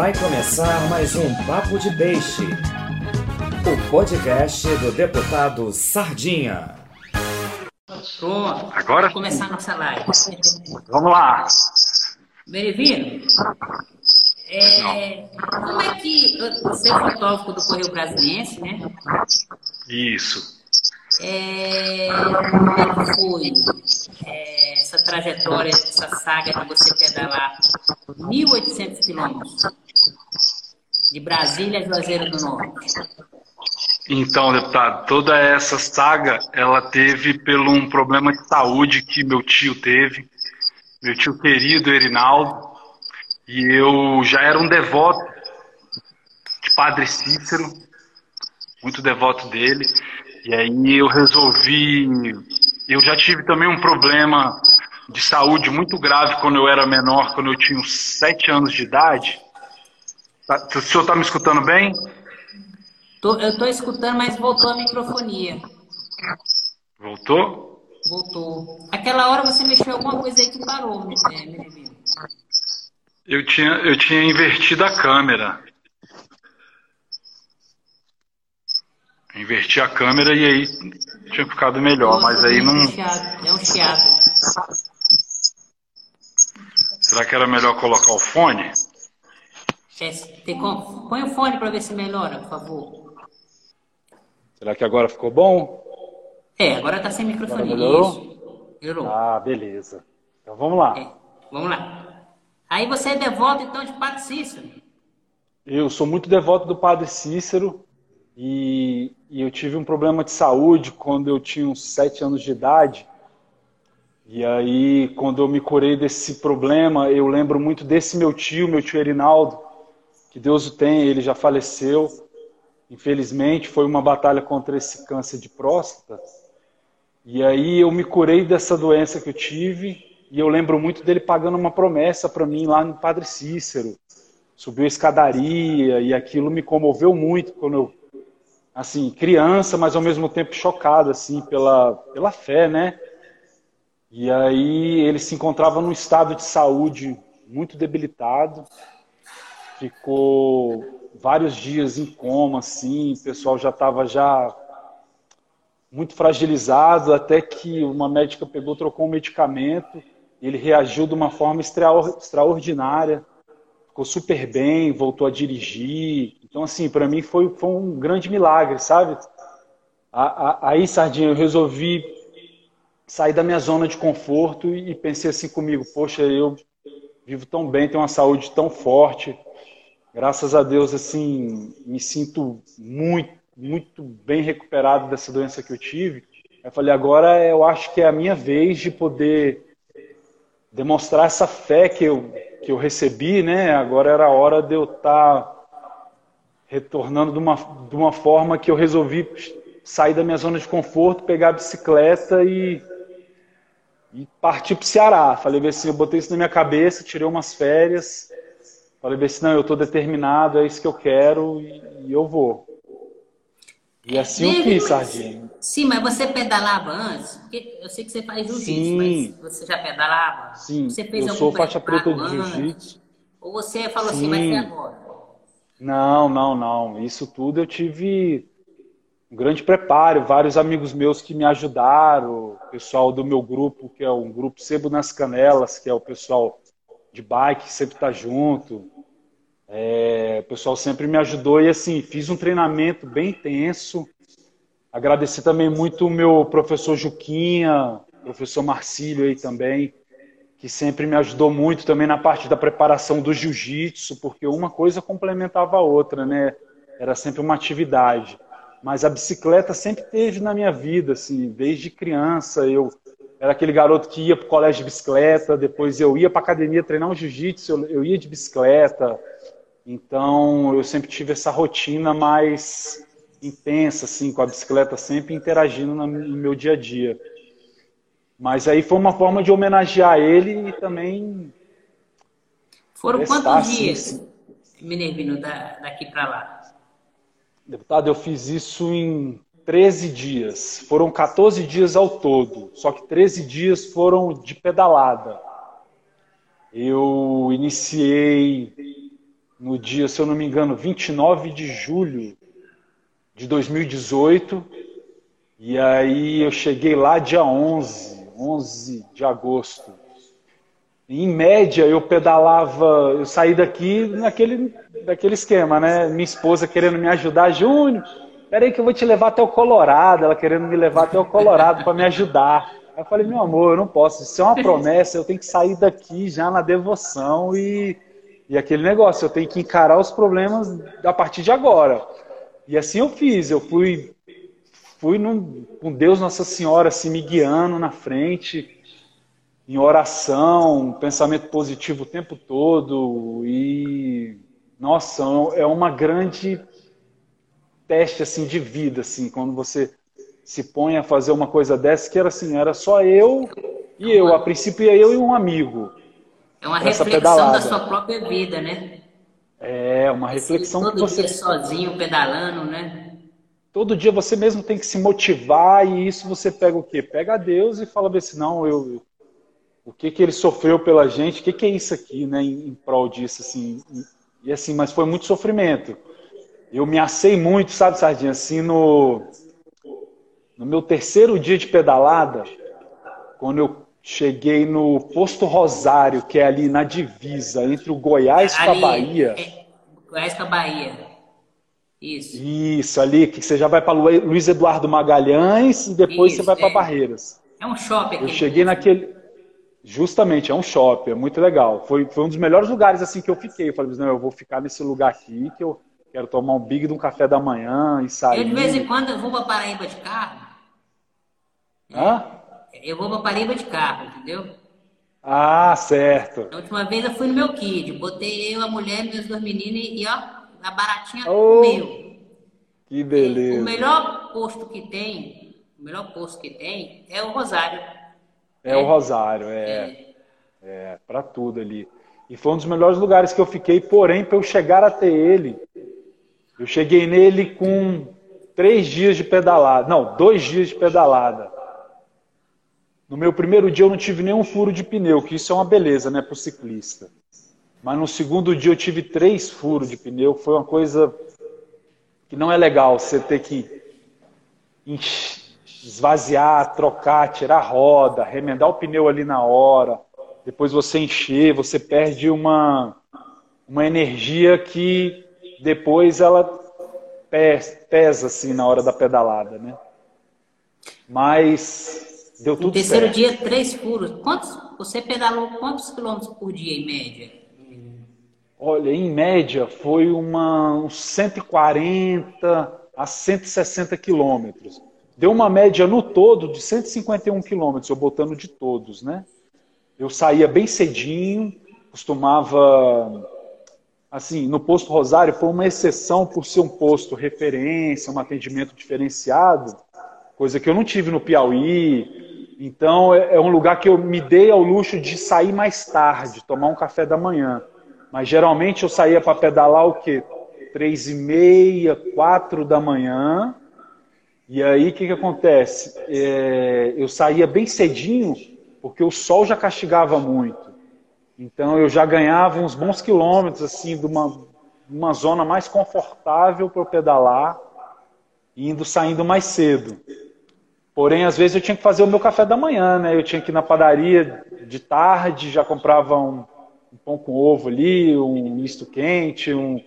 Vai começar mais um Papo de Peixe, o podcast do deputado Sardinha. Pronto. Agora? Vamos começar a nossa live. Vamos lá. Berevino, é, como é que você é fotógrafo do Correio Brasiliense, né? Isso. É, como é foi é, essa trajetória, essa saga de você pedalar 1.800 quilômetros de Brasília a Juazeiro do Norte? Então, deputado, toda essa saga, ela teve pelo um problema de saúde que meu tio teve, meu tio querido Erinaldo, e eu já era um devoto de Padre Cícero, muito devoto dele, e aí eu resolvi, eu já tive também um problema de saúde muito grave quando eu era menor, quando eu tinha uns sete anos de idade. Tá- O senhor está me escutando bem? Tô- eu estou escutando, mas voltou a microfonia. Voltou? Voltou. Aquela hora você mexeu alguma coisa aí que parou, né, Berevino? Eu tinha, eu tinha invertido a câmera. Inverti a câmera e aí tinha ficado melhor, mas aí não. É um chiado. É um chiado. Será que era melhor colocar o fone? Tem como? Põe o fone para ver se melhora, por favor. Será que agora ficou bom? É, agora tá sem microfone. Agora melhorou? Melhorou. Ah, beleza. Então vamos lá. É, vamos lá. Aí você é devoto, então, de Padre Cícero. Eu sou muito devoto do Padre Cícero e, e eu tive um problema de saúde quando eu tinha uns sete anos de idade. E aí, quando eu me curei desse problema, eu lembro muito desse meu tio, meu tio Erinaldo, que Deus o tenha, ele já faleceu. Infelizmente, foi uma batalha contra esse câncer de próstata. E aí eu me curei dessa doença que eu tive e eu lembro muito dele pagando uma promessa para mim lá no Padre Cícero. Subiu a escadaria e aquilo me comoveu muito quando eu, assim, criança, mas ao mesmo tempo chocado, assim, pela, pela fé, né? E aí ele se encontrava num estado de saúde muito debilitado, ficou vários dias em coma, assim, o pessoal já estava já muito fragilizado, até que uma médica pegou, trocou um medicamento, ele reagiu de uma forma extraor- extraordinária, ficou super bem, voltou a dirigir. Então, assim, para mim foi, foi um grande milagre, sabe? Aí, Sardinha, eu resolvi sair da minha zona de conforto e pensei assim comigo, poxa, eu vivo tão bem, tenho uma saúde tão forte, graças a Deus, assim, me sinto muito, muito bem recuperado dessa doença que eu tive. Eu falei, agora eu acho que é a minha vez de poder demonstrar essa fé que eu, que eu recebi, né? Agora era a hora de eu estar retornando de uma, de uma forma que eu resolvi sair da minha zona de conforto, pegar a bicicleta e, e partir para o Ceará. Falei assim, eu botei isso na minha cabeça, tirei umas férias, falei assim, não, eu estou determinado, é isso que eu quero e, e eu vou. E assim eu Berevino, fiz, Sardinha. Sim, mas você pedalava antes? Porque eu sei que você faz jiu-jitsu, Sim. mas você já pedalava? Sim, Você fez eu sou faixa preta de jiu-jitsu. Ou você falou assim, vai ser Sim. agora? Não, não, não. Isso tudo eu tive um grande preparo, vários amigos meus que me ajudaram, o pessoal do meu grupo, que é um grupo Sebo nas Canelas, que é o pessoal de bike, que sempre está junto. É, o pessoal sempre me ajudou e assim, fiz um treinamento bem intenso. Agradecer também muito o meu professor Juquinha, professor Marcílio aí também, que sempre me ajudou muito também na parte da preparação do jiu-jitsu, porque uma coisa complementava a outra, né? Era sempre uma atividade. Mas a bicicleta sempre teve na minha vida, assim, desde criança eu era aquele garoto que ia para o colégio de bicicleta, depois eu ia para academia treinar um jiu-jitsu, eu, ia de bicicleta. Então eu sempre tive essa rotina mais intensa, assim, com a bicicleta sempre interagindo no meu dia a dia. Mas aí foi uma forma de homenagear ele e também Foram Testar, quantos dias. Minervino, da, daqui para lá? Deputado, eu fiz isso em 13 dias. Foram 14 dias ao todo, só que 13 dias foram de pedalada. Eu iniciei no dia, se eu não me engano, 29 de julho de 2018. E aí eu cheguei lá dia 11, 11 de agosto. Em média, eu pedalava, eu saí daqui naquele, daquele esquema, né? Minha esposa querendo me ajudar, Júnior, peraí que eu vou te levar até o Colorado, ela querendo me levar até o Colorado para me ajudar. Aí eu falei, meu amor, eu não posso, isso é uma promessa, eu tenho que sair daqui já na devoção e, e aquele negócio, eu tenho que encarar os problemas a partir de agora. E assim eu fiz, eu fui, fui num, com Deus Nossa Senhora assim, me guiando na frente, em oração, pensamento positivo o tempo todo e nossa, é uma grande teste assim de vida assim, quando você se põe a fazer uma coisa dessa que era assim, era só eu e eu, a princípio ia eu e um amigo. É uma reflexão pedalada. da sua própria vida, né? É, uma reflexão todo que você dia sozinho pedalando, né? Todo dia você mesmo tem que se motivar e isso você pega o quê? Pega a Deus e fala assim, não, eu o que que ele sofreu pela gente, o que que é isso aqui, né, em, em prol disso assim. E, e assim, mas foi muito sofrimento. Eu me assei muito, sabe, Sardinha, assim no no meu terceiro dia de pedalada, quando eu cheguei no posto Rosário, que é ali na divisa entre o Goiás ali, com a Bahia. É, Goiás com a Bahia. Isso. Isso, ali, que você já vai para Luiz Eduardo Magalhães e depois Isso, você vai para é. Barreiras. É um shopping. Eu cheguei naquele. Justamente, é um shopping, é muito legal. Foi, foi um dos melhores lugares assim que eu fiquei. Eu falei, não, eu vou ficar nesse lugar aqui que eu quero tomar um big de um café da manhã e sair. Eu de vez em quando eu vou para Paraíba de carro Hã? Eu vou para Paraíba de carro, entendeu? Ah, certo. A última vez eu fui no meu kid, botei eu, a mulher, meus dois meninos e, ó, a baratinha oh, comeu. Que beleza. O melhor posto que tem, o melhor posto que tem é o Rosário. É, é. o Rosário, é. É, é para tudo ali. E foi um dos melhores lugares que eu fiquei, porém, para eu chegar até ele, eu cheguei nele com três dias de pedalada. Não, dois dias de pedalada. No meu primeiro dia eu não tive nenhum furo de pneu, que isso é uma beleza, né, para o ciclista. Mas no segundo dia eu tive três furos de pneu, foi uma coisa que não é legal você ter que esvaziar, trocar, tirar a roda, remendar o pneu ali na hora, depois você encher, você perde uma, uma energia que depois ela pesa assim na hora da pedalada, né? Mas Deu tudo no terceiro certo. dia, três furos. Quantos, você pedalou quantos quilômetros por dia, em média? Olha, em média, foi uma, uns 140 a 160 quilômetros. Deu uma média no todo de 151 quilômetros, eu botando de todos, né? Eu saía bem cedinho, costumava... Assim, no posto Rosário foi uma exceção por ser um posto referência, um atendimento diferenciado, coisa que eu não tive no Piauí, então é, é um lugar que eu me dei ao luxo de sair mais tarde, tomar um café da manhã. Mas geralmente eu saía para pedalar o quê? Três e meia, quatro da manhã. E aí o que, que acontece? É, eu saía bem cedinho, porque o sol já castigava muito. Então eu já ganhava uns bons quilômetros assim de uma, uma zona mais confortável para eu pedalar, indo saindo mais cedo. Porém, às vezes eu tinha que fazer o meu café da manhã, né? Eu tinha que ir na padaria de tarde, já comprava um, um pão com ovo ali, um misto quente, um,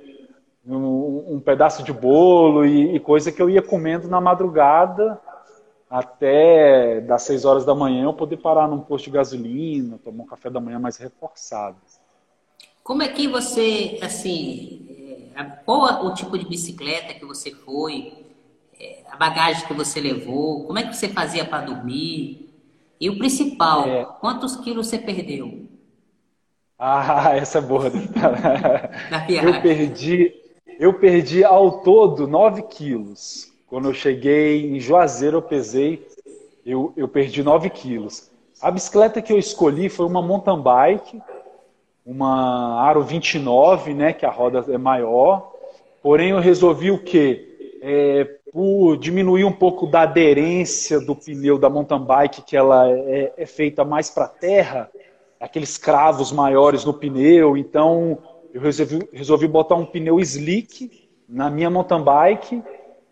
um, um pedaço de bolo e, e, coisa que eu ia comendo na madrugada até das 6 horas da manhã eu poder parar num posto de gasolina, tomar um café da manhã mais reforçado. Como é que você, assim, é, qual o tipo de bicicleta que você foi? a bagagem que você levou, como é que você fazia para dormir? E o principal, é... quantos quilos você perdeu? Ah, essa é boa. eu perdi, eu perdi ao todo 9 quilos. Quando eu cheguei em Juazeiro, eu pesei, eu, eu perdi 9 quilos. A bicicleta que eu escolhi foi uma mountain bike, uma Aro 29, né, que a roda é maior. Porém, eu resolvi o quê? É, por diminuir um pouco da aderência do pneu da mountain bike, que ela é, é feita mais para terra, aqueles cravos maiores no pneu. Então, eu resolvi, resolvi botar um pneu slick na minha mountain bike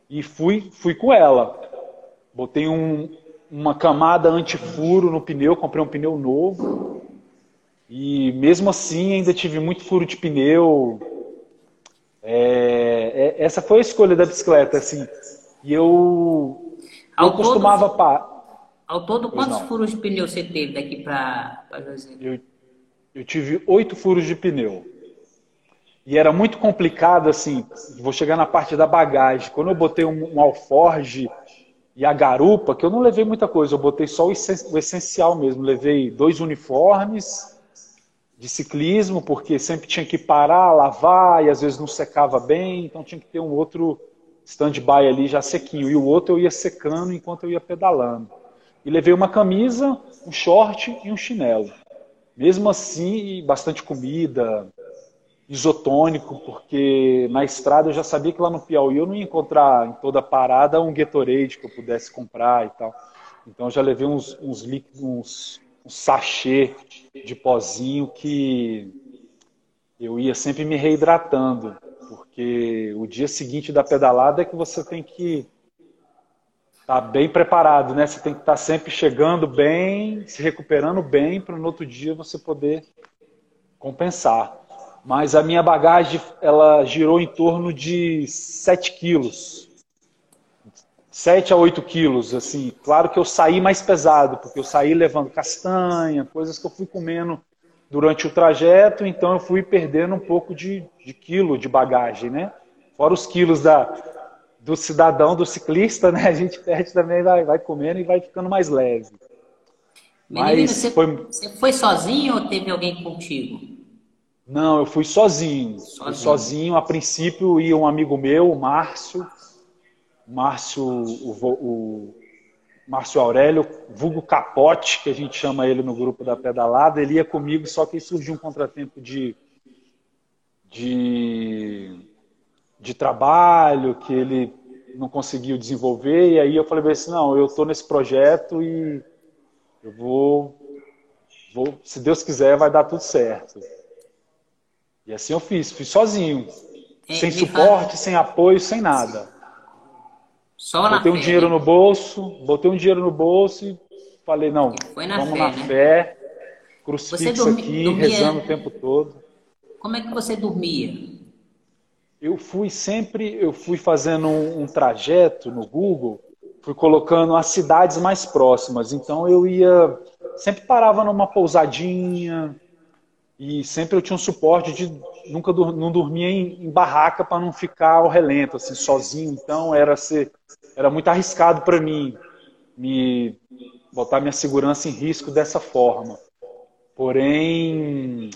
e fui, fui com ela. Botei um, uma camada anti-furo no pneu, comprei um pneu novo. E mesmo assim ainda tive muito furo de pneu. É, é, essa foi a escolha da bicicleta, assim. E eu, eu costumava... Todo, ao todo, quantos furos de pneu você teve daqui para José? Eu, eu tive oito furos de pneu. E era muito complicado, assim, vou chegar na parte da bagagem. Quando eu botei um, um alforge e a garupa, que eu não levei muita coisa, eu botei só o, essencial mesmo. Levei dois uniformes de ciclismo, porque sempre tinha que parar, lavar, e às vezes não secava bem, então tinha que ter um outro stand-by ali já sequinho. E o outro eu ia secando enquanto eu ia pedalando. E levei uma camisa, um short e um chinelo. Mesmo assim, bastante comida, isotônico, porque na estrada eu já sabia que lá no Piauí eu não ia encontrar em toda parada um Gatorade que eu pudesse comprar e tal. Então eu já levei uns, uns líquidos, uns, uns sachê de pozinho que eu ia sempre me reidratando, porque o dia seguinte da pedalada é que você tem que tá bem preparado, né? Você tem que estar tá sempre chegando bem, se recuperando bem, para no outro dia você poder compensar mas a minha bagagem ela girou em torno de 7 quilos. 7 a 8 quilos, assim. Claro que eu saí mais pesado, porque eu saí levando castanha, coisas que eu fui comendo durante o trajeto, então eu fui perdendo um pouco de, de quilo de bagagem, né? Fora os quilos da, do cidadão, do ciclista, né? A gente perde também, vai, vai comendo e vai ficando mais leve. Menino, Mas você, foi... você foi sozinho ou teve alguém contigo? Não, eu fui sozinho. Sozinho. Fui sozinho. A princípio ia um amigo meu, o Márcio. Márcio, o, o Márcio Aurélio, vulgo Capote, que a gente chama ele no grupo da pedalada. Ele ia comigo, só que surgiu um contratempo de, de, de trabalho, que ele não conseguiu desenvolver. E aí eu falei assim, não, eu estou nesse projeto e eu vou, vou, se Deus quiser, vai dar tudo certo. E assim eu fiz, fiz sozinho. É, sem suporte, fala... sem apoio, sem nada. Só na botei fé, um dinheiro né? no bolso, botei um dinheiro no bolso e falei, não, na vamos fé, na né? fé, crucifixo dormi... aqui, dormia... rezando o tempo todo. Como é que você dormia? Eu fui sempre, eu fui fazendo um, um trajeto no Google, fui colocando as cidades mais próximas. Então eu ia, sempre parava numa pousadinha, e sempre eu tinha um suporte de nunca não dormia em, em barraca para não ficar ao relento, assim, sozinho. Então era ser, era muito arriscado para mim me botar minha segurança em risco dessa forma. Porém,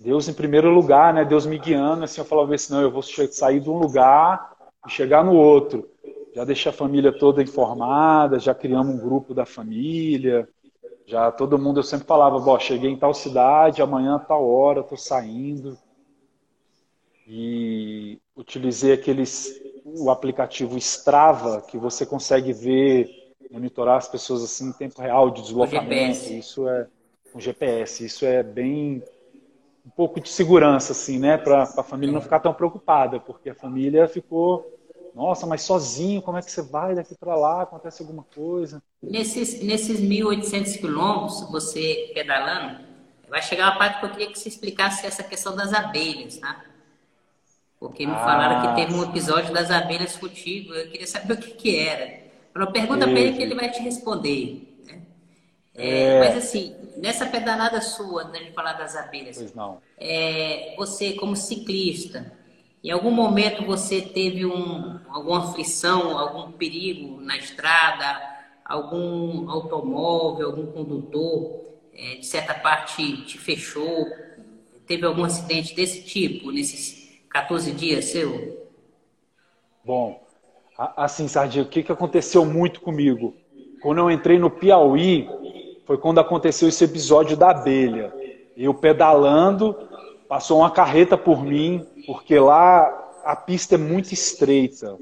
Deus em primeiro lugar, né? Deus me guiando, assim, eu falava assim, não, eu vou sair de um lugar e chegar no outro. Já deixei a família toda informada, já criamos um grupo da família, já todo mundo, eu sempre falava, bom, cheguei em tal cidade, amanhã, tal hora, estou saindo. E utilizei aqueles, o aplicativo Strava, que você consegue ver, monitorar as pessoas assim em tempo real de deslocamento. Isso é um GPS. Isso é bem um pouco de segurança, assim, né? Para a família não ficar tão preocupada, porque a família ficou nossa, mas sozinho, como é que você vai daqui para lá? Acontece alguma coisa? Nesses, nesses 1.800 quilômetros, você pedalando, vai chegar uma parte que eu queria que você explicasse essa questão das abelhas, tá? Porque me ah, falaram que teve um episódio das abelhas contigo, eu queria saber o que, que era. Uma pergunta para ele que ele vai te responder. Né? É, é... Mas assim, nessa pedalada sua, antes de falar das abelhas, pois não. É, você como ciclista, em algum momento você teve um, alguma aflição, algum perigo na estrada, algum automóvel, algum condutor, é, de certa parte te fechou? Teve algum acidente desse tipo nesses 14 dias seu? Bom, assim, Sardinha, o que aconteceu muito comigo? Quando eu entrei no Piauí, foi quando aconteceu esse episódio da abelha. Eu pedalando, passou uma carreta por mim, porque lá a pista é muito estreita.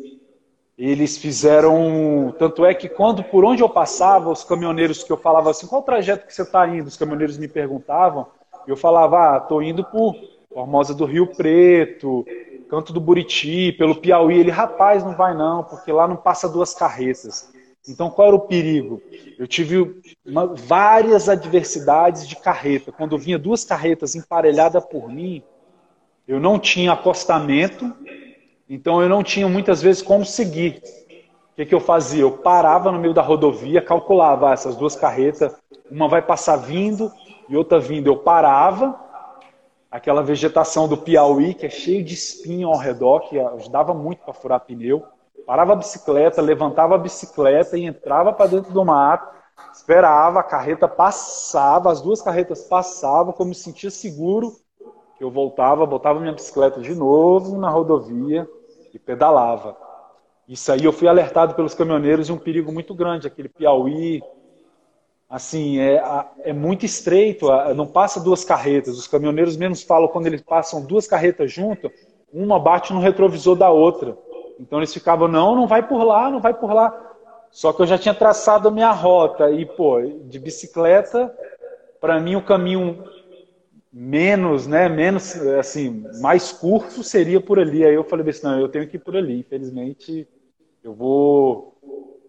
Eles fizeram. Tanto é que quando por onde eu passava, os caminhoneiros que eu falava assim, qual o trajeto que você está indo? Os caminhoneiros me perguntavam, eu falava, ah, estou indo por Formosa do Rio Preto, Canto do Buriti, pelo Piauí. Ele, rapaz, não vai não, porque lá não passa duas carretas. Então, qual era o perigo? Eu tive uma, várias adversidades de carreta. Quando vinha duas carretas emparelhadas por mim, eu não tinha acostamento, então eu não tinha muitas vezes como seguir. O que, que eu fazia? Eu parava no meio da rodovia, calculava ah, essas duas carretas, uma vai passar vindo e outra vindo. Eu parava, aquela vegetação do Piauí, que é cheio de espinho ao redor, que ajudava muito para furar pneu. Parava a bicicleta, levantava a bicicleta e entrava para dentro do mato, esperava, a carreta passava, as duas carretas passavam, como me sentia seguro, eu voltava, botava minha bicicleta de novo na rodovia e pedalava. Isso aí eu fui alertado pelos caminhoneiros de um perigo muito grande, aquele Piauí, assim, é, é muito estreito, não passa duas carretas. Os caminhoneiros menos falam quando eles passam duas carretas juntas, uma bate no retrovisor da outra. Então eles ficavam, não, não vai por lá, não vai por lá. Só que eu já tinha traçado a minha rota e, pô, de bicicleta, para mim o caminho menos, né, menos, assim, mais curto seria por ali. Aí eu falei assim, não, eu tenho que ir por ali. Infelizmente, eu vou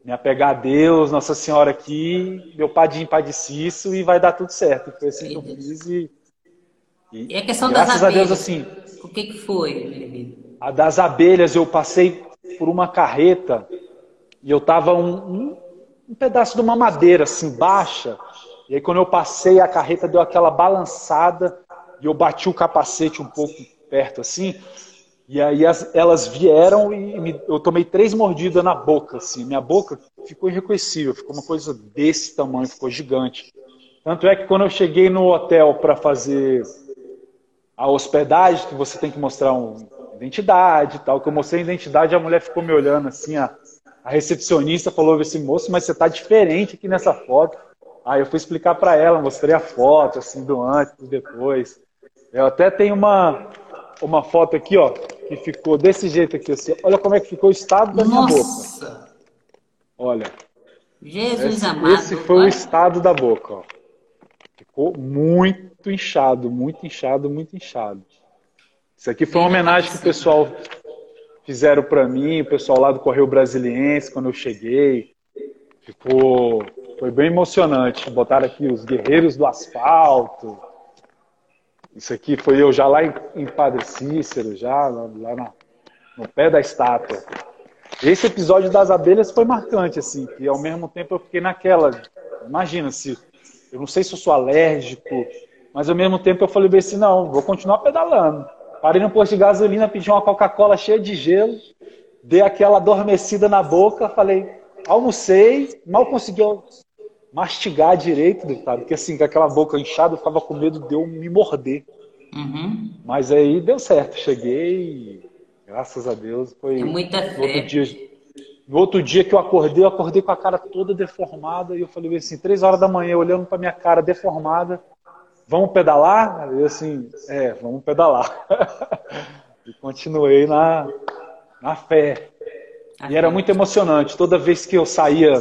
me apegar a Deus, Nossa Senhora aqui, meu padinho padeciço e vai dar tudo certo. Foi assim que eu fiz e... E, e a questão das abelhas, Deus, assim, o que, que foi, A das abelhas, eu passei por uma carreta e eu tava um, um, um pedaço de uma madeira, assim, baixa, e aí quando eu passei, a carreta deu aquela balançada e eu bati o capacete um pouco perto, assim, e aí as, elas vieram e me, eu tomei três mordidas na boca, assim. Minha boca ficou irreconhecível, ficou uma coisa desse tamanho, ficou gigante. Tanto é que quando eu cheguei no hotel para fazer a hospedagem, que você tem que mostrar uma identidade e tal, que eu mostrei a identidade, a mulher ficou me olhando assim, a, a recepcionista falou assim, moço, mas você tá diferente aqui nessa foto. Aí eu fui explicar para ela, mostrei a foto, assim, do antes, do depois. Eu até tenho uma, uma foto aqui, ó, que ficou desse jeito aqui. Assim. Olha como é que ficou o estado da minha Nossa. boca. Olha. Jesus esse, amado. Esse foi olha. o estado da boca, ó. Ficou muito inchado, muito inchado, muito inchado. Isso aqui foi uma homenagem que o pessoal fizeram para mim, o pessoal lá do Correio Brasiliense, quando eu cheguei. Ficou, foi bem emocionante. Botaram aqui os guerreiros do asfalto, isso aqui foi eu já lá em, em Padre Cícero, já lá na, no pé da estátua. Esse episódio das abelhas foi marcante, assim, e ao mesmo tempo eu fiquei naquela. Imagina se. Eu não sei se eu sou alérgico, mas ao mesmo tempo eu falei bem assim: não, vou continuar pedalando. Parei no posto de gasolina, pedi uma Coca-Cola cheia de gelo, dei aquela adormecida na boca, falei, almocei, mal consegui mastigar direito, deputado, porque assim, com aquela boca inchada, eu ficava com medo de eu me morder. Uhum. Mas aí deu certo, cheguei, graças a Deus, foi. É muita no outro dia, no outro dia que eu acordei, eu acordei com a cara toda deformada e eu falei assim, três horas da manhã, olhando para minha cara deformada, vamos pedalar? Aí assim, é, vamos pedalar. e continuei na, na fé. E era muito emocionante. Toda vez que eu saía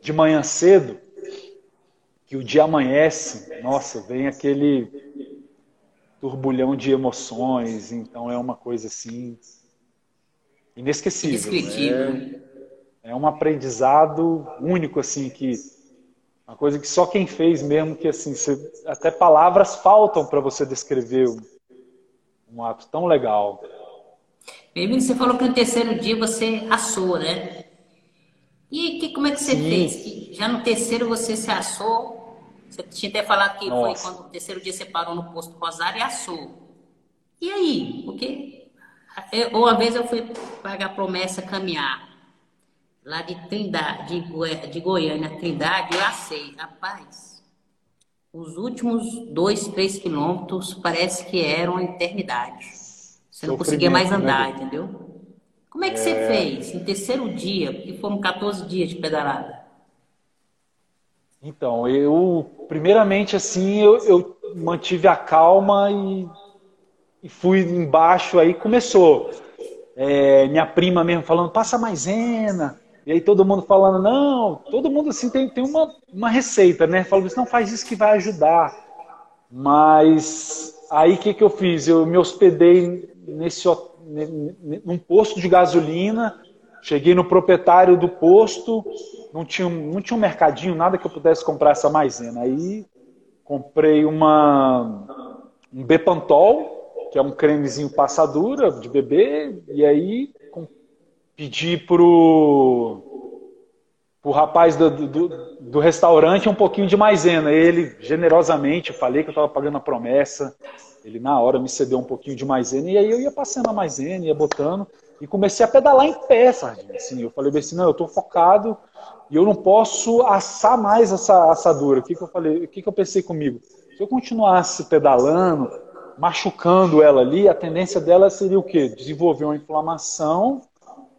de manhã cedo, que o dia amanhece, nossa, vem aquele turbulhão de emoções, então é uma coisa assim inesquecível. Né? É, é um aprendizado único assim que uma coisa que só quem fez mesmo que assim você, até palavras faltam para você descrever um, um, ato tão legal. Emílio, você falou que no terceiro dia você assou, né? E que, como é que você Sim. fez? Que já no terceiro você se assou você tinha até falado que Nossa. foi quando o terceiro dia você parou no posto Rosário e assou. E aí? Porque eu, uma vez eu fui pagar promessa caminhar lá de Trindade, de, Goi de Goiânia, Trindade, eu assei. Rapaz, os últimos dois, três quilômetros parece que eram eternidade. Você não conseguia mais né, andar, né? entendeu? Como é que é... você fez no terceiro dia, porque foram 14 dias de pedalada? Então, eu, primeiramente, assim, eu, eu mantive a calma e, e, fui embaixo, aí começou. É, minha prima mesmo falando, passa maisena. E aí todo mundo falando, não, todo mundo assim tem, tem uma, uma receita, né? Falando assim, não faz isso que vai ajudar. Mas aí o que, que eu fiz? Eu me hospedei nesse, num posto de gasolina, cheguei no proprietário do posto, não tinha, não tinha um mercadinho, nada que eu pudesse comprar essa maisena. Aí comprei uma, um Bepantol, que é um cremezinho passadura de bebê, e aí pedi pro, pro rapaz do, do, do restaurante um pouquinho de maisena. Ele, generosamente, falei que eu estava pagando a promessa, ele na hora me cedeu um pouquinho de maisena, e aí eu ia passando a maisena, ia botando, e comecei a pedalar em pé, Sardinha. Assim, eu falei assim, não, eu estou focado e eu não posso assar mais essa assadura. O que, que eu falei? O que, que eu pensei comigo? Se eu continuasse pedalando, machucando ela ali, a tendência dela seria o quê? Desenvolver uma inflamação,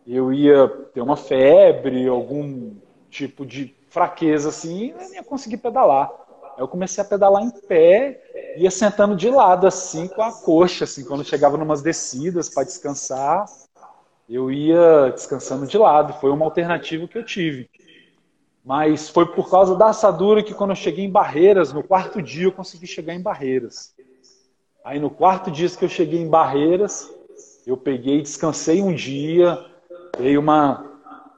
eu ia ter uma febre, algum tipo de fraqueza assim, e não ia conseguir pedalar. Aí eu comecei a pedalar em pé, ia sentando de lado assim, com a coxa, assim, quando chegava numas descidas para descansar, eu ia descansando de lado. Foi uma alternativa que eu tive. Mas foi por causa da assadura que quando eu cheguei em Barreiras, no quarto dia eu consegui chegar em Barreiras. Aí no quarto dia que eu cheguei em Barreiras, eu peguei, descansei um dia, dei uma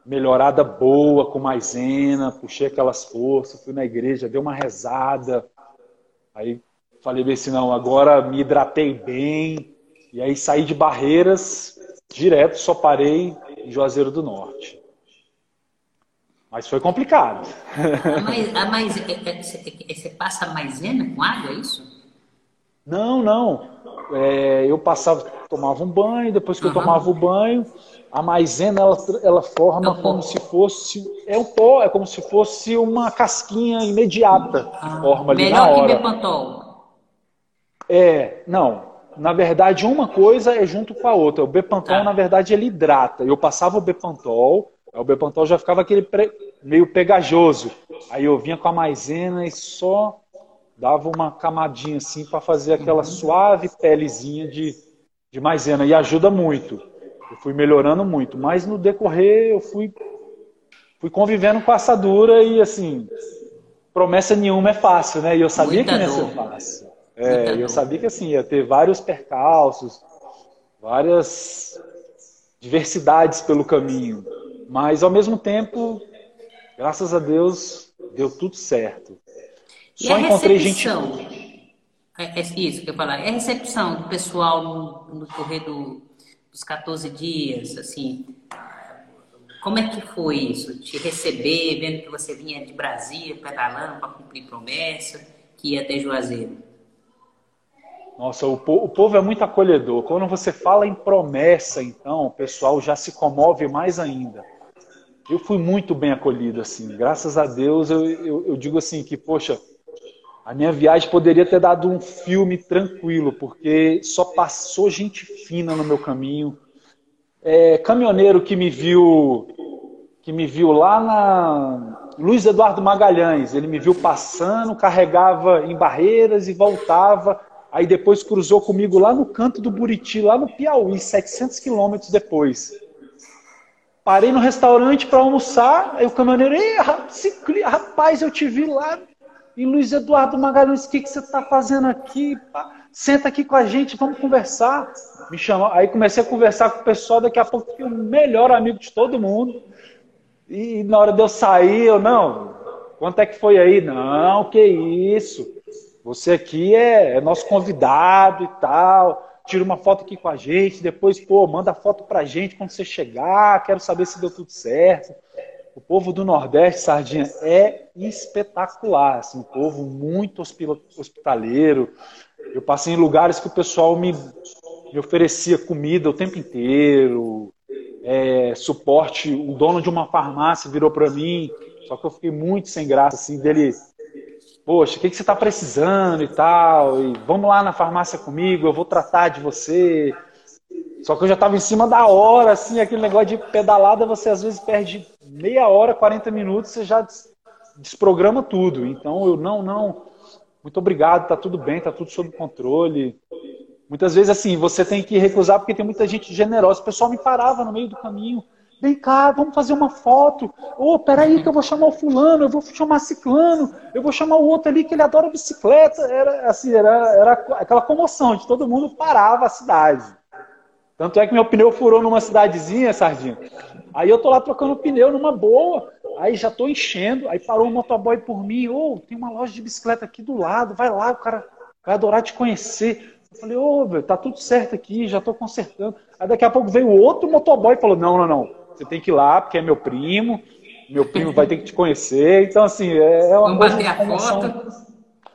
melhorada boa com maisena, puxei aquelas forças, fui na igreja, dei uma rezada. Aí falei assim, não, agora me hidratei bem. E aí saí de Barreiras, direto, só parei em Juazeiro do Norte. Mas foi complicado. A mais, a mais, é, é, é, você passa maisena com água, é isso? Não, não. É, eu passava, tomava um banho, depois que uhum. eu tomava o banho, a maisena ela, ela forma como se fosse é um pó, é como se fosse uma casquinha imediata ah, forma ali na hora. Melhor que Bepantol. É, não. Na verdade, uma coisa é junto com a outra. O Bepantol, ah. na verdade, ele hidrata. Eu passava o Bepantol, o Bepantol já ficava aquele pre... meio pegajoso. Aí eu vinha com a maisena e só dava uma camadinha assim para fazer aquela uhum. suave pelezinha de, de maisena. E ajuda muito. Eu fui melhorando muito. Mas no decorrer eu fui, fui convivendo com a assadura e assim, promessa nenhuma é fácil, né? E eu sabia Muita que não ia ser fácil. É, eu sabia que assim, ia ter vários percalços, várias diversidades pelo caminho. Mas ao mesmo tempo, graças a Deus, deu tudo certo. E Só encontrei recepção? gente. É, é isso que eu ia falar. É a recepção do pessoal no, no correr do, dos 14 dias, assim. Como é que foi isso? Te receber, vendo que você vinha de Brasília, pedalando para cumprir promessa, que ia até Juazeiro? Nossa, o, po o povo é muito acolhedor. Quando você fala em promessa, então, o pessoal já se comove mais ainda. Eu fui muito bem acolhido, assim. Graças a Deus, eu, eu, eu digo assim que, poxa, a minha viagem poderia ter dado um filme tranquilo, porque só passou gente fina no meu caminho. É, caminhoneiro que me viu que me viu lá na Luiz Eduardo Magalhães, ele me viu passando, carregava em barreiras e voltava, aí depois cruzou comigo lá no canto do Buriti, lá no Piauí, 700 quilômetros depois. Parei no restaurante para almoçar, aí o caminhoneiro, Ei, rapaz, eu te vi lá e Luiz Eduardo Magalhães, o que, que você está fazendo aqui? Senta aqui com a gente, vamos conversar. Me chamou. Aí comecei a conversar com o pessoal, daqui a pouco fui o melhor amigo de todo mundo. E na hora de eu sair, eu, não, quanto é que foi aí? Não, que isso. Você aqui é, é nosso convidado e tal. Tira uma foto aqui com a gente, depois, pô, manda foto pra gente quando você chegar, quero saber se deu tudo certo. O povo do Nordeste, Sardinha, é espetacular. Assim, um povo muito hospitaleiro. Eu passei em lugares que o pessoal me, me oferecia comida o tempo inteiro, é, suporte. O dono de uma farmácia virou para mim, só que eu fiquei muito sem graça, assim, dele. Poxa, o que, que você está precisando e tal? E vamos lá na farmácia comigo, eu vou tratar de você. Só que eu já estava em cima da hora, assim, aquele negócio de pedalada, você às vezes perde meia hora, 40 minutos, você já desprograma tudo. Então eu, não, não, muito obrigado, tá tudo bem, tá tudo sob controle. Muitas vezes, assim, você tem que recusar porque tem muita gente generosa. O pessoal me parava no meio do caminho Vem cá, vamos fazer uma foto. Ô, oh, peraí que eu vou chamar o fulano, eu vou chamar ciclano, eu vou chamar o outro ali que ele adora bicicleta. Era assim, era, era aquela comoção de todo mundo parava a cidade. Tanto é que meu pneu furou numa cidadezinha, Sardinha. Aí eu tô lá trocando pneu numa boa. Aí já tô enchendo. Aí parou um motoboy por mim. Ô, oh, tem uma loja de bicicleta aqui do lado. Vai lá, o cara vai adorar te conhecer. Eu falei, ô, oh, velho, tá tudo certo aqui, já tô consertando. Aí daqui a pouco veio outro motoboy e falou, não, não, não. Você tem que ir lá, porque é meu primo. Meu primo vai ter que te conhecer. Então, assim, é, é uma Vamos bater a foto.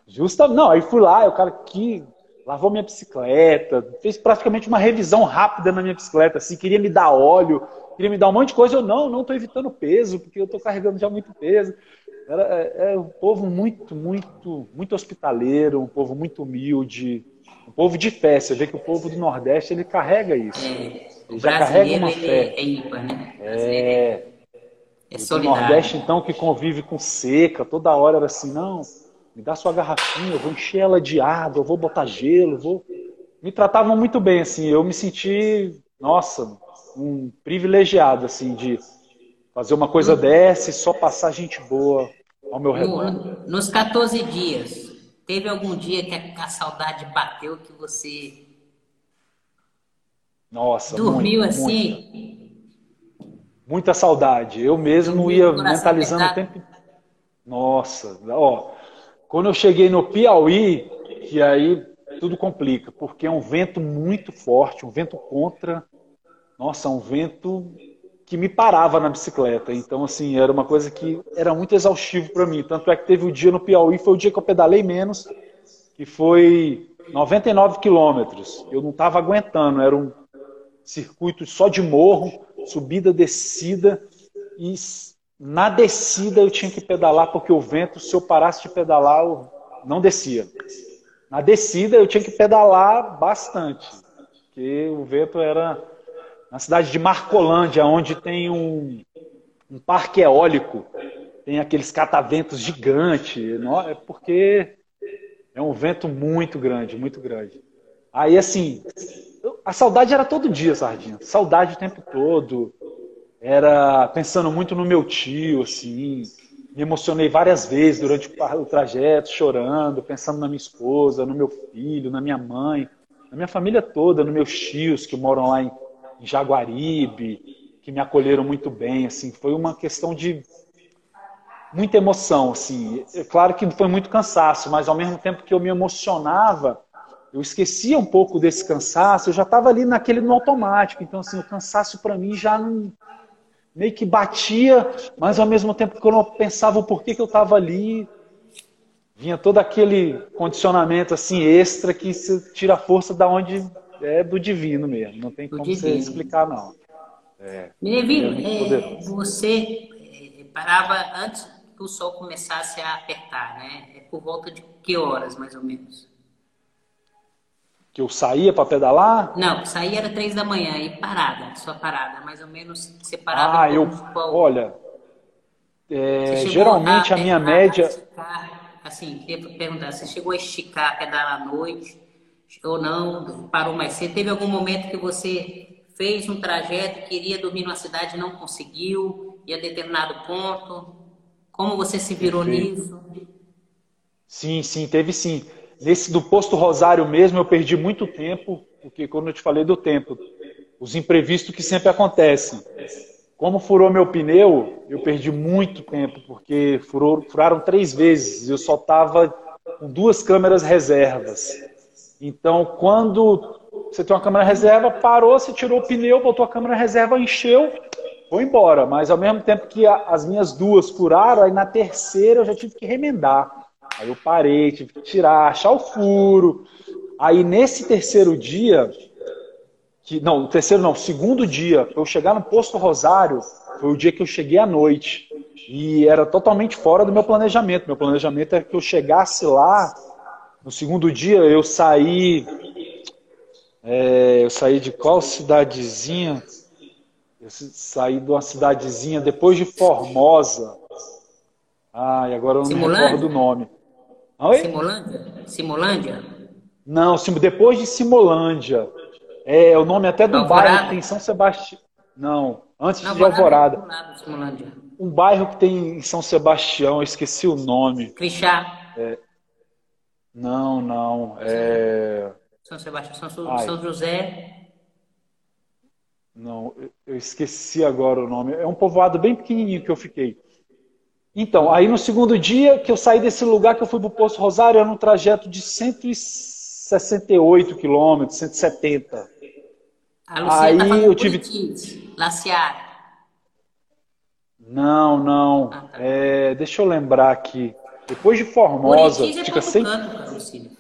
Justa, não, aí fui lá, o cara que lavou minha bicicleta, fez praticamente uma revisão rápida na minha bicicleta, assim, queria me dar óleo, queria me dar um monte de coisa. Eu, não, não estou evitando peso, porque eu estou carregando já muito peso. Era, é, é, um povo muito, muito, muito hospitaleiro, um povo muito humilde, um povo de fé. Você vê que o povo do Nordeste, ele carrega isso. É, ele já carrega uma fé. É ímpar, né? É, é solidário. O Nordeste, então, que convive com seca, toda hora era assim, não, me dá sua garrafinha, eu vou encher ela de água, eu vou botar gelo, vou... Me tratavam muito bem, assim, eu me senti, nossa, um privilegiado, assim, de fazer uma coisa dessa e só passar gente boa ao meu redor. No, nos 14 dias, teve algum dia que a, a saudade bateu que você nossa, dormiu muito, assim? Muito. Muita saudade. Eu mesmo ia mentalizando o tempo. Nossa, ó, quando eu cheguei no Piauí, que aí tudo complica, porque é um vento muito forte, um vento contra. Nossa, um vento que me parava na bicicleta. Então, assim, era uma coisa que era muito exaustivo para mim. Tanto é que teve o um dia no Piauí, foi o dia que eu pedalei menos, que foi 99 quilômetros. Eu não estava aguentando, era um circuito só de morro, subida, descida, e na descida eu tinha que pedalar porque o vento, se eu parasse de pedalar, eu não descia. Na descida eu tinha que pedalar bastante, porque o vento era na cidade de Marcolândia, onde tem um, um parque eólico, tem aqueles cataventos gigantes, é porque é um vento muito grande, muito grande. Aí assim, a saudade era todo dia, Sardinha. Saudade o tempo todo era pensando muito no meu tio, assim, me emocionei várias vezes durante o trajeto, chorando, pensando na minha esposa, no meu filho, na minha mãe, na minha família toda, nos meus tios que moram lá em, Jaguaribe, que me acolheram muito bem, assim, foi uma questão de muita emoção, assim. É claro que foi muito cansaço, mas ao mesmo tempo que eu me emocionava, eu esquecia um pouco desse cansaço, eu já estava ali naquele no automático. Então, assim, o cansaço para mim já não, meio que batia, mas ao mesmo tempo que eu não pensava o porquê que eu estava ali, vinha todo aquele condicionamento assim extra que se tira a força da onde é do divino mesmo. Não tem como você explicar não. É, é, você é, parava antes que o sol começasse a apertar, né? É por volta de que horas, mais ou menos? Que eu saía para pedalar? Não, saía era três da manhã e parada, sua parada, mais ou menos separada. Ah, eu, olha, é, geralmente a, a minha média. Esticar, assim, queria perguntar, você chegou a esticar, pedalar à noite ou não? Parou mais cedo? Teve algum momento que você fez um trajeto, queria dormir numa cidade, não conseguiu, ia a determinado ponto? Como você se virou Perfeito. nisso? Sim, sim, teve sim. Nesse do posto Rosário mesmo, eu perdi muito tempo, porque quando eu te falei do tempo, os imprevistos que sempre acontecem. Como furou meu pneu, eu perdi muito tempo, porque furou, furaram três vezes. Eu só estava com duas câmeras reservas. Então, quando você tem uma câmera reserva, parou, você tirou o pneu, botou a câmera reserva, encheu, foi embora. Mas ao mesmo tempo que as minhas duas furaram, aí na terceira eu já tive que remendar. Aí eu parei, tive que tirar, achar o furo. Aí nesse terceiro dia, que, não, o terceiro não, o segundo dia, eu chegar no posto Rosário, foi o dia que eu cheguei à noite. E era totalmente fora do meu planejamento. Meu planejamento é que eu chegasse lá, no segundo dia eu saí. É, eu saí de qual cidadezinha? Eu saí de uma cidadezinha depois de Formosa. Ai, agora eu não me recordo do nome. Oi? Simolândia? Simolândia? Não, depois de Simolândia. É o nome até do Alvorada. bairro, tem São Sebastião. Não, Antes não, de Alvorada. Um bairro que tem em São Sebastião, eu esqueci o nome. Crixá. É... Não, não. É... São Sebastião, São, São José. Não, eu esqueci agora o nome. É um povoado bem pequenininho que eu fiquei. Então, aí no segundo dia que eu saí desse lugar que eu fui para o Poço Rosário, era um trajeto de 168 quilômetros, 170. A Luciana tá aí tá eu tive. Laciara. Não, não. Ah, tá. é, deixa eu lembrar aqui. Depois de Formosa, é fica 100 canto,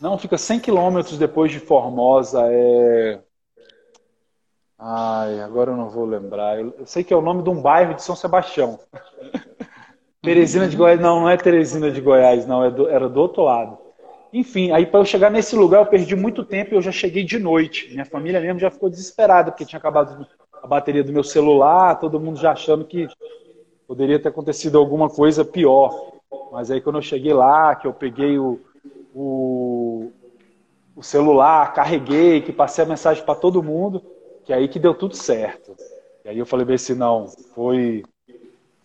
Não, fica 100 quilômetros depois de Formosa. É... Ai, agora eu não vou lembrar. Eu, sei que é o nome de um bairro de São Sebastião. Teresina de Goiás, não, não é Teresina de Goiás, não, é do, era do outro lado. Enfim, aí para eu chegar nesse lugar eu perdi muito tempo e eu já cheguei de noite. Minha família mesmo já ficou desesperada porque tinha acabado a bateria do meu celular, todo mundo já achando que poderia ter acontecido alguma coisa pior. Mas aí quando eu cheguei lá, que eu peguei o, o, o celular, carreguei, que passei a mensagem para todo mundo, que aí que deu tudo certo. E aí eu falei bem assim, não, foi,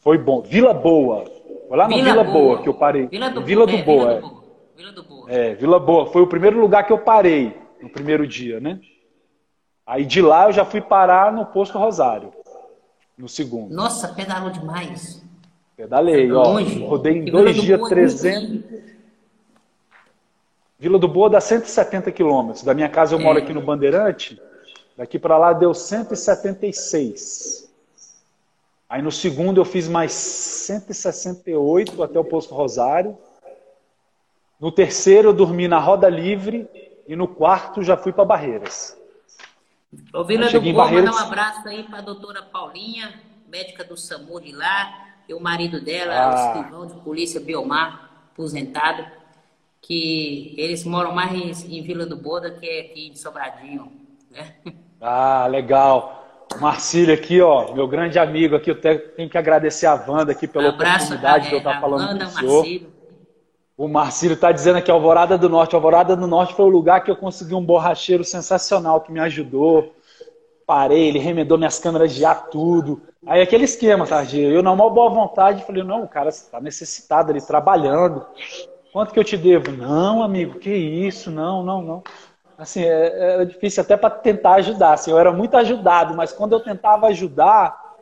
foi bom. Vila Boa. Foi lá na Vila, Vila Boa. Boa. que eu parei. Vila do, Vila do é, Boa. Vila do Boa. Vila do Boa. É, Vila Boa. Foi o primeiro lugar que eu parei no primeiro dia, né? Aí de lá eu já fui parar no posto Rosário, no segundo. Nossa, pedalou demais. Pedalei, ó. Longe. Rodei em dois dias 300. Vila do Boa dá 170 quilômetros. Da minha casa eu moro é. aqui no Bandeirante. Daqui para lá deu 176. Aí no segundo eu fiz mais 168 até o posto Rosário. No terceiro eu dormi na Roda Livre e no quarto já fui para Barreiras. Ô Vila do Boa, Barreiras... mandar um abraço aí para a doutora Paulinha, médica do SAMU de lá, e o marido dela, ah. o escrivão de polícia Biomar, aposentado, que eles moram mais em Vila do Boa do que aqui em Sobradinho. Né? Ah, legal. Marcílio aqui, ó, meu grande amigo aqui, eu tenho que agradecer a Wanda aqui pela Abraço, oportunidade de eu estar falando Wanda, com o senhor. Marcílio. O Marcílio está dizendo aqui, Alvorada do Norte. Alvorada do Norte foi o lugar que eu consegui um borracheiro sensacional que me ajudou. Parei, ele remendou minhas câmeras de ar, tudo. Aí aquele esquema, Tardia. Eu, na maior boa vontade, falei, não, o cara está necessitado ali, trabalhando. Quanto que eu te devo? Não, amigo, que isso? Não, não, não. Assim, é, era difícil até para tentar ajudar. Assim, eu era muito ajudado, mas quando eu tentava ajudar,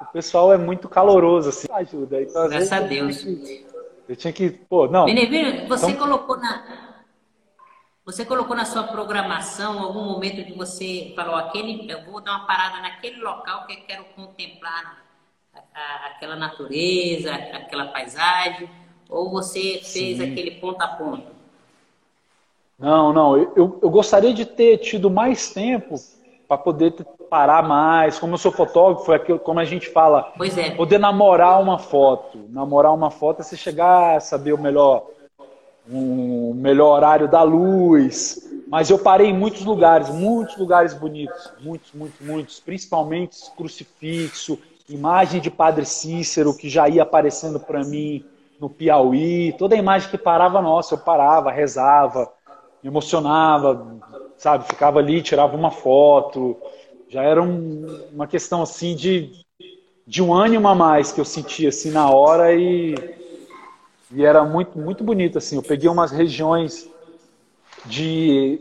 o pessoal é muito caloroso, assim, ajuda. Então, Graças a Deus. Eu tinha que, pô, não. Benevino, você então... colocou na você colocou na sua programação algum momento que você falou aquele, eu vou dar uma parada naquele local que eu quero contemplar a, a, aquela natureza, aquela paisagem, ou você fez Sim. aquele ponto a ponto? Não, não. Eu, eu gostaria de ter tido mais tempo para poder parar mais. Como eu sou fotógrafo, é aquilo, como a gente fala, é. poder namorar uma foto. Namorar uma foto é você chegar a saber o melhor, um melhor horário da luz. Mas eu parei em muitos lugares, muitos lugares bonitos, muitos, muitos, muitos, principalmente crucifixo, imagem de Padre Cícero que já ia aparecendo para mim no Piauí, toda imagem que parava, nossa, eu parava, rezava, me emocionava, sabe? Ficava ali, tirava uma foto. Já era um, uma questão assim de, de um ânimo a mais que eu sentia assim na hora e, e era muito, muito bonito assim. Eu peguei umas regiões de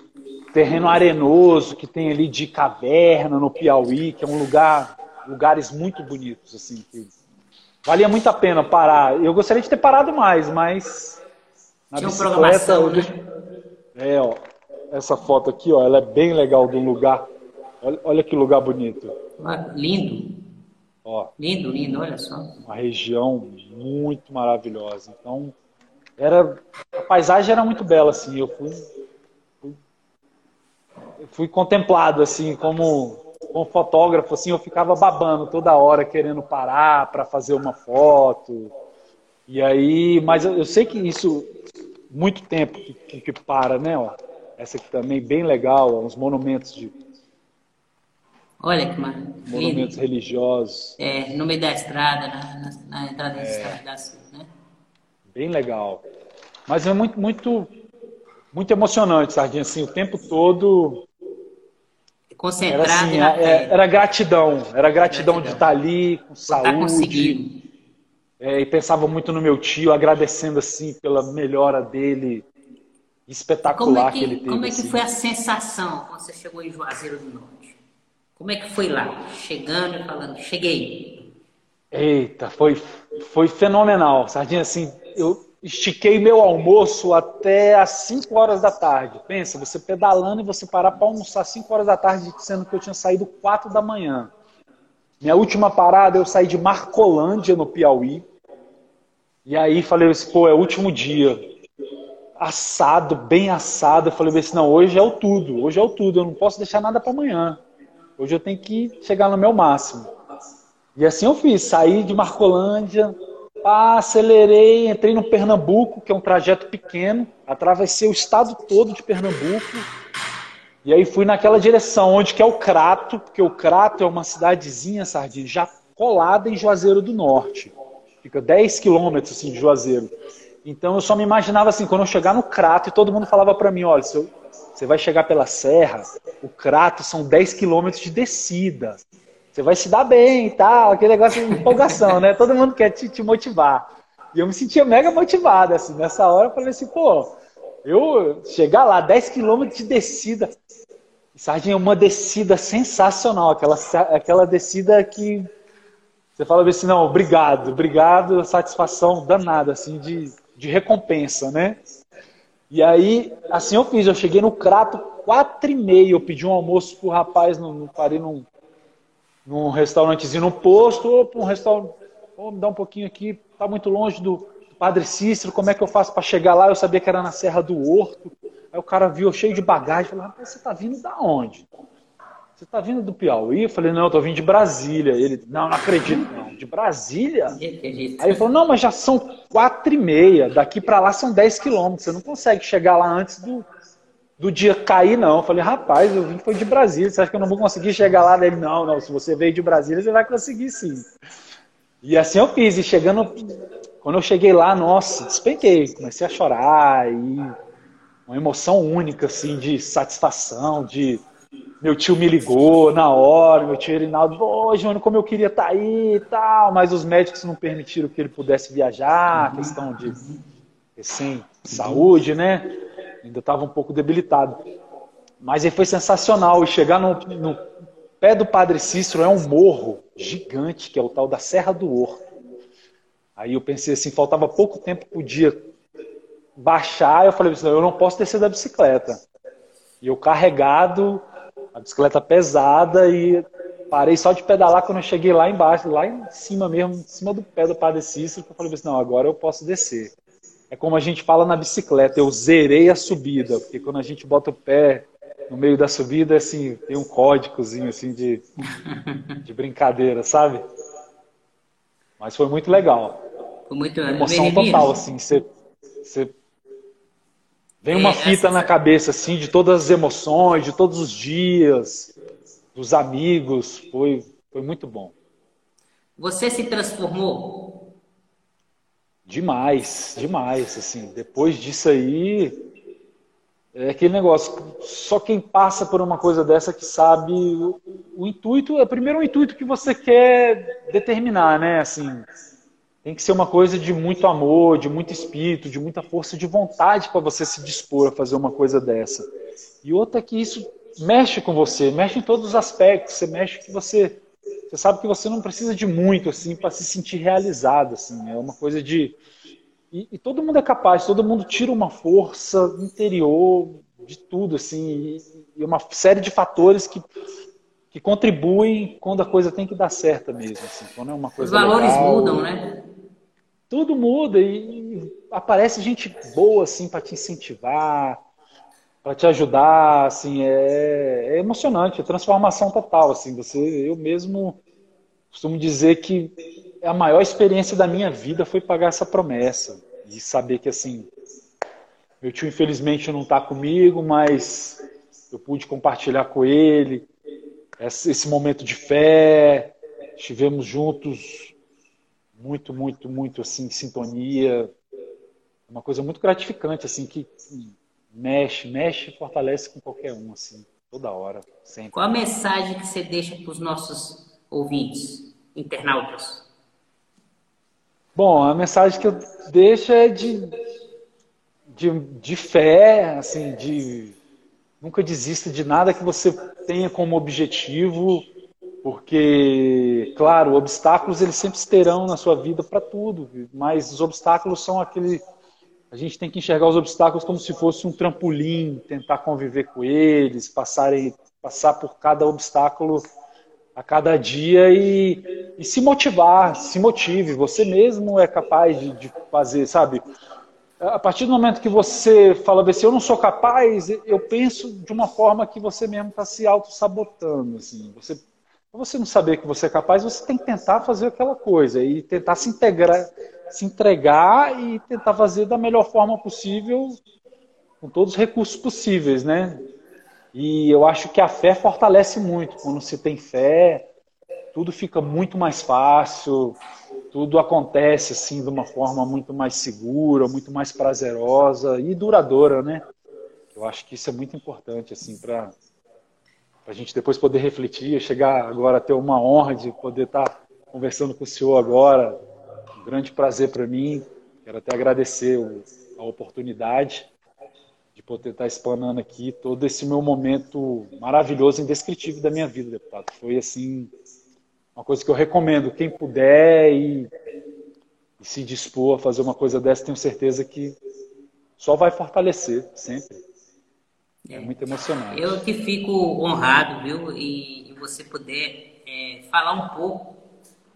terreno arenoso que tem ali de caverna no Piauí, que é um lugar, lugares muito bonitos assim. Que valia muito a pena parar. Eu gostaria de ter parado mais, mas na Tinha bicicleta, né? É, ó, essa foto aqui, ó, ela é bem legal do lugar. Olha, olha que lugar bonito. Ah, lindo. Ó, lindo, lindo, olha só. Uma região muito maravilhosa. Então, era a paisagem era muito bela assim. Eu fui, fui, fui contemplado assim como como fotógrafo assim, eu ficava babando toda hora querendo parar para fazer uma foto. E aí, mas eu, eu sei que isso muito tempo que, que, que para, né? Ó. Essa aqui também bem legal, uns monumentos de. Olha que maravilha. Monumentos religiosos. É, no meio da estrada, na, na, na entrada da é. estrada, né? Bem legal. Mas é muito, muito, muito emocionante, Sardinha, assim, o tempo todo. Concentrado era, assim, na é, era gratidão, era gratidão, gratidão, de estar ali, com Por saúde. Tá conseguindo. É, e pensava muito no meu tio, agradecendo assim pela melhora dele, espetacular é que, que, ele teve. Como é que assim. foi a sensação quando você chegou em Juazeiro do Norte? Como é que foi lá? Chegando e falando, cheguei. Eita, foi, foi fenomenal. Sardinha, assim, eu estiquei meu almoço até às 5 horas da tarde. Pensa, você pedalando e você parar para almoçar às 5 horas da tarde, sendo que eu tinha saído 4 da manhã. Minha última parada, eu saí de Marcolândia, no Piauí. E aí falei assim, pô, é o último dia. Assado, bem assado. Eu falei assim, não, hoje é o tudo, hoje é o tudo, eu não posso deixar nada para amanhã. Hoje eu tenho que chegar no meu máximo. E assim eu fiz, saí de Marcolândia, acelerei, entrei no Pernambuco, que é um trajeto pequeno, atravessei o estado todo de Pernambuco, e aí fui naquela direção, onde que é o Crato, porque o Crato é uma cidadezinha, Sardinha, já colada em Juazeiro do Norte. Fica 10 quilômetros assim, de Juazeiro. Então eu só me imaginava assim, quando eu chegar no Crato, e todo mundo falava para mim, olha, você vai chegar pela serra, o Crato são 10 quilômetros de descida. Você vai se dar bem e tal, aquele negócio de empolgação, né? Todo mundo quer te, te motivar. E eu me sentia mega motivado, assim, nessa hora eu falei assim, pô, eu chegar lá, 10 quilômetros de descida, Sardinha, uma descida sensacional, aquela, aquela descida que você fala assim, não, obrigado, obrigado, satisfação danada, assim, de, de recompensa, né? E aí, assim eu fiz, eu cheguei no Crato, quatro e meia, eu pedi um almoço pro rapaz, no, no, parei num, num restaurantezinho no posto, ou para um restaurante, oh, me dá um pouquinho aqui, tá muito longe do Padre Cícero, como é que eu faço para chegar lá? Eu sabia que era na Serra do Horto. Aí o cara viu cheio de bagagem, falou, rapaz, você tá vindo da onde? Você tá vindo do Piauí? Eu falei, não, eu tô vindo de Brasília. Ele, não, não acredito, não. De Brasília? Aí ele falou, não, mas já são quatro e meia, daqui para lá são 10 quilômetros, você não consegue chegar lá antes do, do dia cair, não. Eu falei, rapaz, eu vim foi de Brasília, você acha que eu não vou conseguir chegar lá? Ele, não, não, se você veio de Brasília, você vai conseguir sim. E assim eu fiz, e chegando, quando eu cheguei lá, nossa, despenquei, comecei a chorar, e uma emoção única, assim, de satisfação, de meu tio me ligou na hora, meu tio Rinaldo, ô, Júnior, como eu queria estar tá aí e tal, mas os médicos não permitiram que ele pudesse viajar, questão de, assim, saúde, né? ainda estava um pouco debilitado. Mas ele foi sensacional. E chegar no, no, pé do Padre Cícero é um morro gigante, que é o tal da Serra do Horto. Aí eu pensei assim, faltava pouco tempo para o dia baixar. Eu falei assim, eu não posso descer da bicicleta. E eu carregado, a bicicleta pesada e parei só de pedalar quando eu cheguei lá embaixo, lá em cima mesmo, em cima do pé do Padre Cícero. Eu falei assim, não, agora eu posso descer. É como a gente fala na bicicleta, eu zerei a subida, porque quando a gente bota o pé no meio da subida, assim, tem um códigozinho assim de, de brincadeira, sabe? Mas foi muito legal. Foi muito emoção total, assim, você, você vem uma é, fita na cabeça assim de todas as emoções, de todos os dias, dos amigos, foi foi muito bom. Você se transformou Demais, demais, assim. Depois disso aí, é aquele negócio. Só quem passa por uma coisa dessa que sabe o, o intuito. É primeiro o intuito que você quer determinar, né? Assim, tem que ser uma coisa de muito amor, de muito espírito, de muita força de vontade para você se dispor a fazer uma coisa dessa. E outra é que isso mexe com você, mexe em todos os aspectos. Você mexe que você você sabe que você não precisa de muito assim para se sentir realizado assim é uma coisa de e, e, todo mundo é capaz todo mundo tira uma força interior de tudo assim e, e uma série de fatores que que contribuem quando a coisa tem que dar certa mesmo assim quando é uma coisa os valores legal, mudam né tudo muda e, aparece gente boa assim para te incentivar para te ajudar, assim, é, é, emocionante, é transformação total, assim, você, eu mesmo costumo dizer que a maior experiência da minha vida foi pagar essa promessa e saber que, assim, meu tio infelizmente não está comigo, mas eu pude compartilhar com ele esse momento de fé, estivemos juntos muito, muito, muito, assim, sintonia, uma coisa muito gratificante, assim, que mexe, mexe e fortalece com qualquer um, assim. toda hora, sempre. Qual a mensagem que você deixa para os nossos ouvintes, internautas? Bom, a mensagem que eu deixo é de, de, de fé, assim, de nunca desista de nada que você tenha como objetivo, porque, claro, obstáculos eles sempre terão na sua vida para tudo, mas os obstáculos são aquele a gente tem que enxergar os obstáculos como se fosse um trampolim, tentar conviver com eles, passarem, passar por cada obstáculo a cada dia e, e se motivar, se motive. Você mesmo é capaz de, de, fazer, sabe? A partir do momento que você fala assim, eu não sou capaz, eu penso de uma forma que você mesmo está se auto-sabotando. Assim. Você, para você não saber que você é capaz, você tem que tentar fazer aquela coisa e tentar se integrar, se entregar e tentar fazer da melhor forma possível, com todos os recursos possíveis, né? E eu acho que a fé fortalece muito. Quando você tem fé, tudo fica muito mais fácil, tudo acontece assim de uma forma muito mais segura, muito mais prazerosa e duradoura, né? Eu acho que isso é muito importante assim para a gente depois poder refletir, chegar agora a ter uma honra de poder estar conversando com o senhor agora, um grande prazer para mim. Quero até agradecer a oportunidade de poder estar explanando aqui todo esse meu momento maravilhoso, indescritível da minha vida, deputado. Foi assim uma coisa que eu recomendo quem puder e, e se dispor a fazer uma coisa dessa, tenho certeza que só vai fortalecer sempre. É, é muito emocionante. Eu que fico honrado, viu, em você poder é, falar um pouco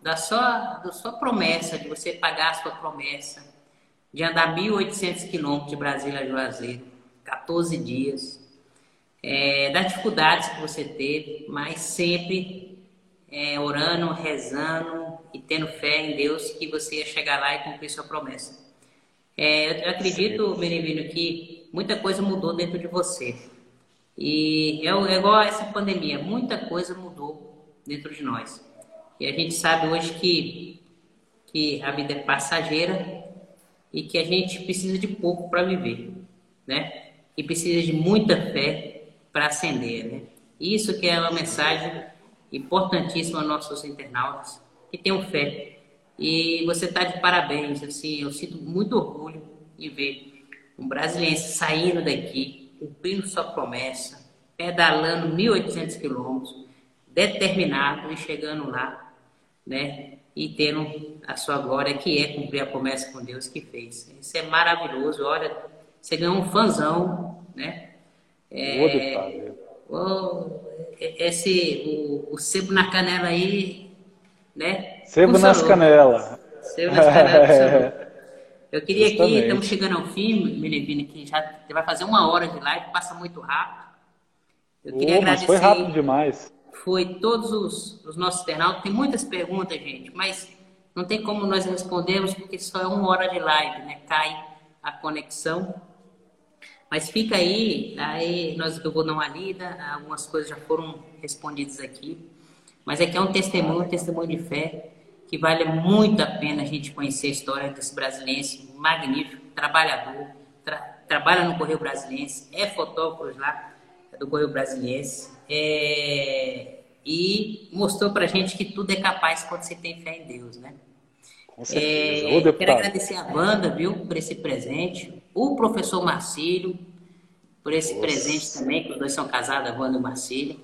da sua, da sua promessa, de você pagar a sua promessa, de andar 1.800 quilômetros de Brasília a Juazeiro, 14 dias, é, das dificuldades que você teve, mas sempre é, orando, rezando e tendo fé em Deus que você ia chegar lá e cumprir sua promessa. É, eu acredito, Menino, que muita coisa mudou dentro de você. E é, é igual a essa pandemia, muita coisa mudou dentro de nós. E a gente sabe hoje que, que a vida é passageira e que a gente precisa de pouco para viver, né? E precisa de muita fé para acender, né? Isso que é uma mensagem importantíssima aos nossos internautas, que tenham fé. E você está de parabéns, assim, eu sinto muito orgulho em ver um brasileiro saindo daqui, cumprindo sua promessa, pedalando 1.800 quilômetros, determinado e chegando lá né? E tendo a sua glória, que é cumprir a promessa com Deus que fez. Isso é maravilhoso. Olha, você ganhou um fanzão, né? É, oh, esse, o, o sebo na canela aí, né? Sebo nas canelas. Sebo nas canelas. Eu queria Justamente. aqui, estamos chegando ao fim, Melevina, que já vai fazer uma hora de live, passa muito rápido. Eu queria oh, agradecer. Foi rápido demais foi todos os, os nossos internautas. Tem muitas perguntas, gente, mas não tem como nós respondermos porque só é uma hora de live, né? Cai a conexão. Mas fica aí, aí nós, eu vou dar uma lida, algumas coisas já foram respondidas aqui. Mas aqui é um testemunho, um testemunho de fé, que vale muito a pena a gente conhecer a história desse brasileiro magnífico, trabalhador, tra, trabalha no Correio Brasiliense, é fotógrafo lá do Correio Brasiliense, é, e mostrou para gente que tudo é capaz quando você tem fé em Deus, né? Com certeza. É, quero agradecer a banda, viu, por esse presente, o professor Marcílio, por esse Nossa. presente também, que os dois são casados, a Wanda e o Marcílio,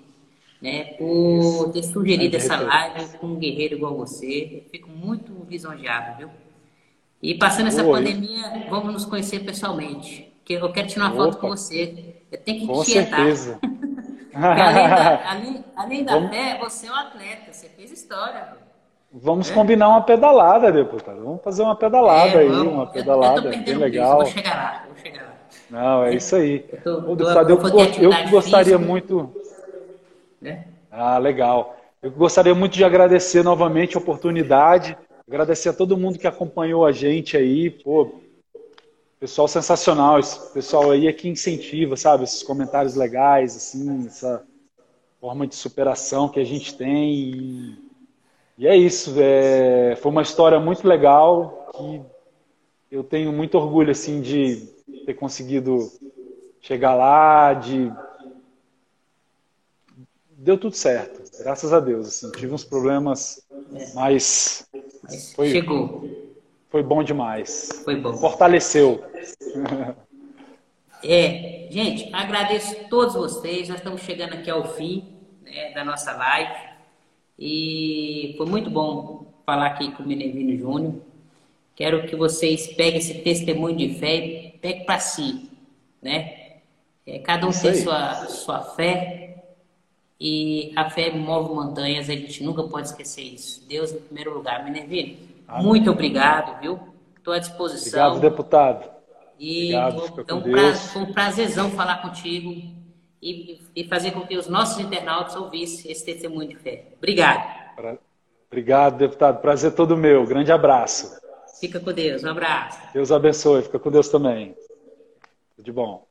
né, por ter sugerido essa live com um guerreiro igual você. Eu fico muito lisonjeado, viu? E passando essa Oi. pandemia, vamos nos conhecer pessoalmente. Que eu quero tirar uma Opa. foto com você. Eu tenho que com te tietar. certeza. além da, além, além da Vamos... fé, você é um atleta, você fez história. Vamos é? combinar uma pedalada, deputado. Vamos fazer uma pedalada é, aí, uma pedalada, bem legal. Vou chegar lá, vou chegar lá. Não, é isso aí. Eu, tô, Ô, deputado, eu, eu, eu gostaria física, muito. Né? Ah, legal. Eu gostaria muito de agradecer novamente a oportunidade, agradecer a todo mundo que acompanhou a gente aí. Pô, Pessoal sensacional, esse pessoal aí é que incentiva, sabe? Esses comentários legais, assim, essa forma de superação que a gente tem. E, e é isso. É, foi uma história muito legal que eu tenho muito orgulho, assim, de ter conseguido chegar lá, de deu tudo certo, graças a Deus. Assim, tive uns problemas, mas, mas foi, chegou. Foi bom demais. Foi bom. Fortaleceu. É, gente, agradeço a todos vocês. Nós estamos chegando aqui ao fim né, da nossa live e foi muito bom falar aqui com o Menevino Júnior. Quero que vocês peguem esse testemunho de fé e peguem para si, né? É, cada um tem sua, sua fé e a fé move montanhas, a gente nunca pode esquecer isso. Deus em primeiro lugar. Minervino, muito obrigado, viu? Estou à disposição. Obrigado, deputado. E obrigado, um, pra, foi um prazerzão falar contigo e, e fazer com que os nossos internautas ouvissem esse testemunho de fé. Obrigado. Obrigado, deputado. Prazer todo meu. Grande abraço. Fica com Deus. Um abraço. Deus abençoe. Fica com Deus também. Tudo de bom.